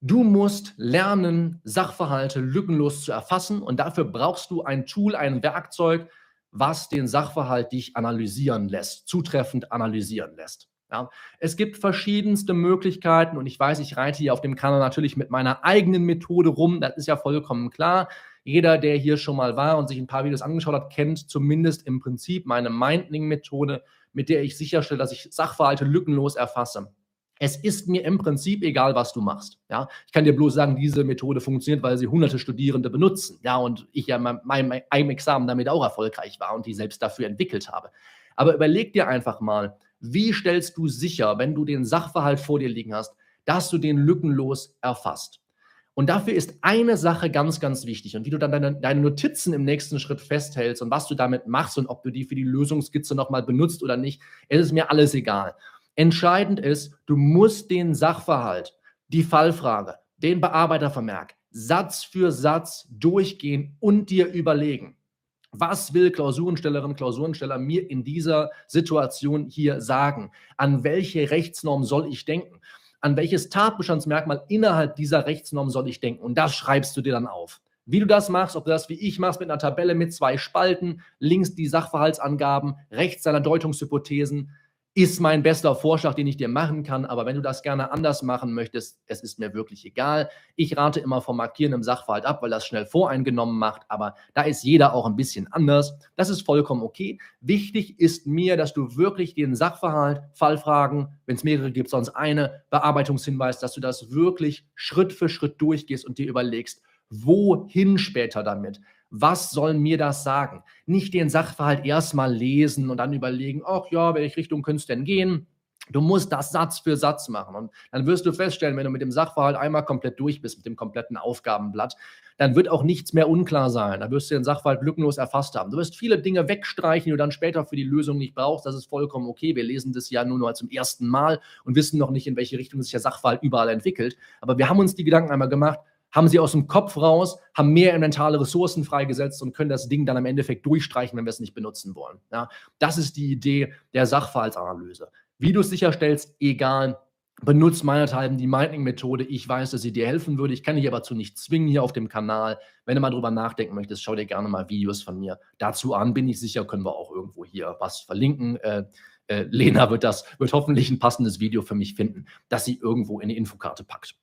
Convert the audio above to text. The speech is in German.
Du musst lernen, Sachverhalte lückenlos zu erfassen und dafür brauchst du ein Tool, ein Werkzeug, was den Sachverhalt dich analysieren lässt, zutreffend analysieren lässt. Ja, es gibt verschiedenste Möglichkeiten und ich weiß, ich reite hier auf dem Kanal natürlich mit meiner eigenen Methode rum, das ist ja vollkommen klar. Jeder, der hier schon mal war und sich ein paar Videos angeschaut hat, kennt zumindest im Prinzip meine Mindling-Methode, mit der ich sicherstelle, dass ich Sachverhalte lückenlos erfasse. Es ist mir im Prinzip egal, was du machst. Ja, ich kann dir bloß sagen, diese Methode funktioniert, weil sie hunderte Studierende benutzen. Ja, und ich ja in meinem Examen damit auch erfolgreich war und die selbst dafür entwickelt habe. Aber überleg dir einfach mal, wie stellst du sicher, wenn du den Sachverhalt vor dir liegen hast, dass du den lückenlos erfasst? Und dafür ist eine Sache ganz, ganz wichtig. Und wie du dann deine, deine, Notizen im nächsten Schritt festhältst und was du damit machst und ob du die für die Lösungskizze nochmal benutzt oder nicht, ist es mir alles egal. Entscheidend ist, du musst den Sachverhalt, die Fallfrage, den Bearbeitervermerk Satz für Satz durchgehen und dir überlegen, was will Klausurenstellerin, Klausurensteller mir in dieser Situation hier sagen? An welche Rechtsnorm soll ich denken? An welches Tatbestandsmerkmal innerhalb dieser Rechtsnorm soll ich denken? Und das schreibst du dir dann auf. Wie du das machst, ob du das wie ich machst mit einer Tabelle mit zwei Spalten, links die Sachverhaltsangaben, rechts deine Deutungshypothesen, ist mein bester Vorschlag, den ich dir machen kann. Aber wenn du das gerne anders machen möchtest, es ist mir wirklich egal. Ich rate immer vom Markieren im Sachverhalt ab, weil das schnell voreingenommen macht. Aber da ist jeder auch ein bisschen anders. Das ist vollkommen okay. Wichtig ist mir, dass du wirklich den Sachverhalt, Fallfragen, wenn es mehrere gibt, sonst eine, Bearbeitungshinweis, dass du das wirklich Schritt für Schritt durchgehst und dir überlegst, wohin später damit? Was soll mir das sagen? Nicht den Sachverhalt erstmal lesen und dann überlegen, ach ja, welche Richtung könnte es denn gehen? Du musst das Satz für Satz machen. Und dann wirst du feststellen, wenn du mit dem Sachverhalt einmal komplett durch bist, mit dem kompletten Aufgabenblatt, dann wird auch nichts mehr unklar sein. Da wirst du den Sachverhalt lückenlos erfasst haben. Du wirst viele Dinge wegstreichen, die du dann später für die Lösung nicht brauchst. Das ist vollkommen okay. Wir lesen das ja nur noch zum ersten Mal und wissen noch nicht, in welche Richtung sich der Sachverhalt überall entwickelt. Aber wir haben uns die Gedanken einmal gemacht, haben sie aus dem Kopf raus, haben mehr mentale Ressourcen freigesetzt und können das Ding dann im Endeffekt durchstreichen, wenn wir es nicht benutzen wollen. Ja, das ist die Idee der Sachverhaltsanalyse. Wie du es sicherstellst, egal. Benutzt meinethalben die Minding-Methode. Ich weiß, dass sie dir helfen würde. Ich kann dich aber zu nicht zwingen hier auf dem Kanal. Wenn du mal drüber nachdenken möchtest, schau dir gerne mal Videos von mir dazu an. Bin ich sicher, können wir auch irgendwo hier was verlinken. Äh, äh, Lena wird das, wird hoffentlich ein passendes Video für mich finden, das sie irgendwo in die Infokarte packt.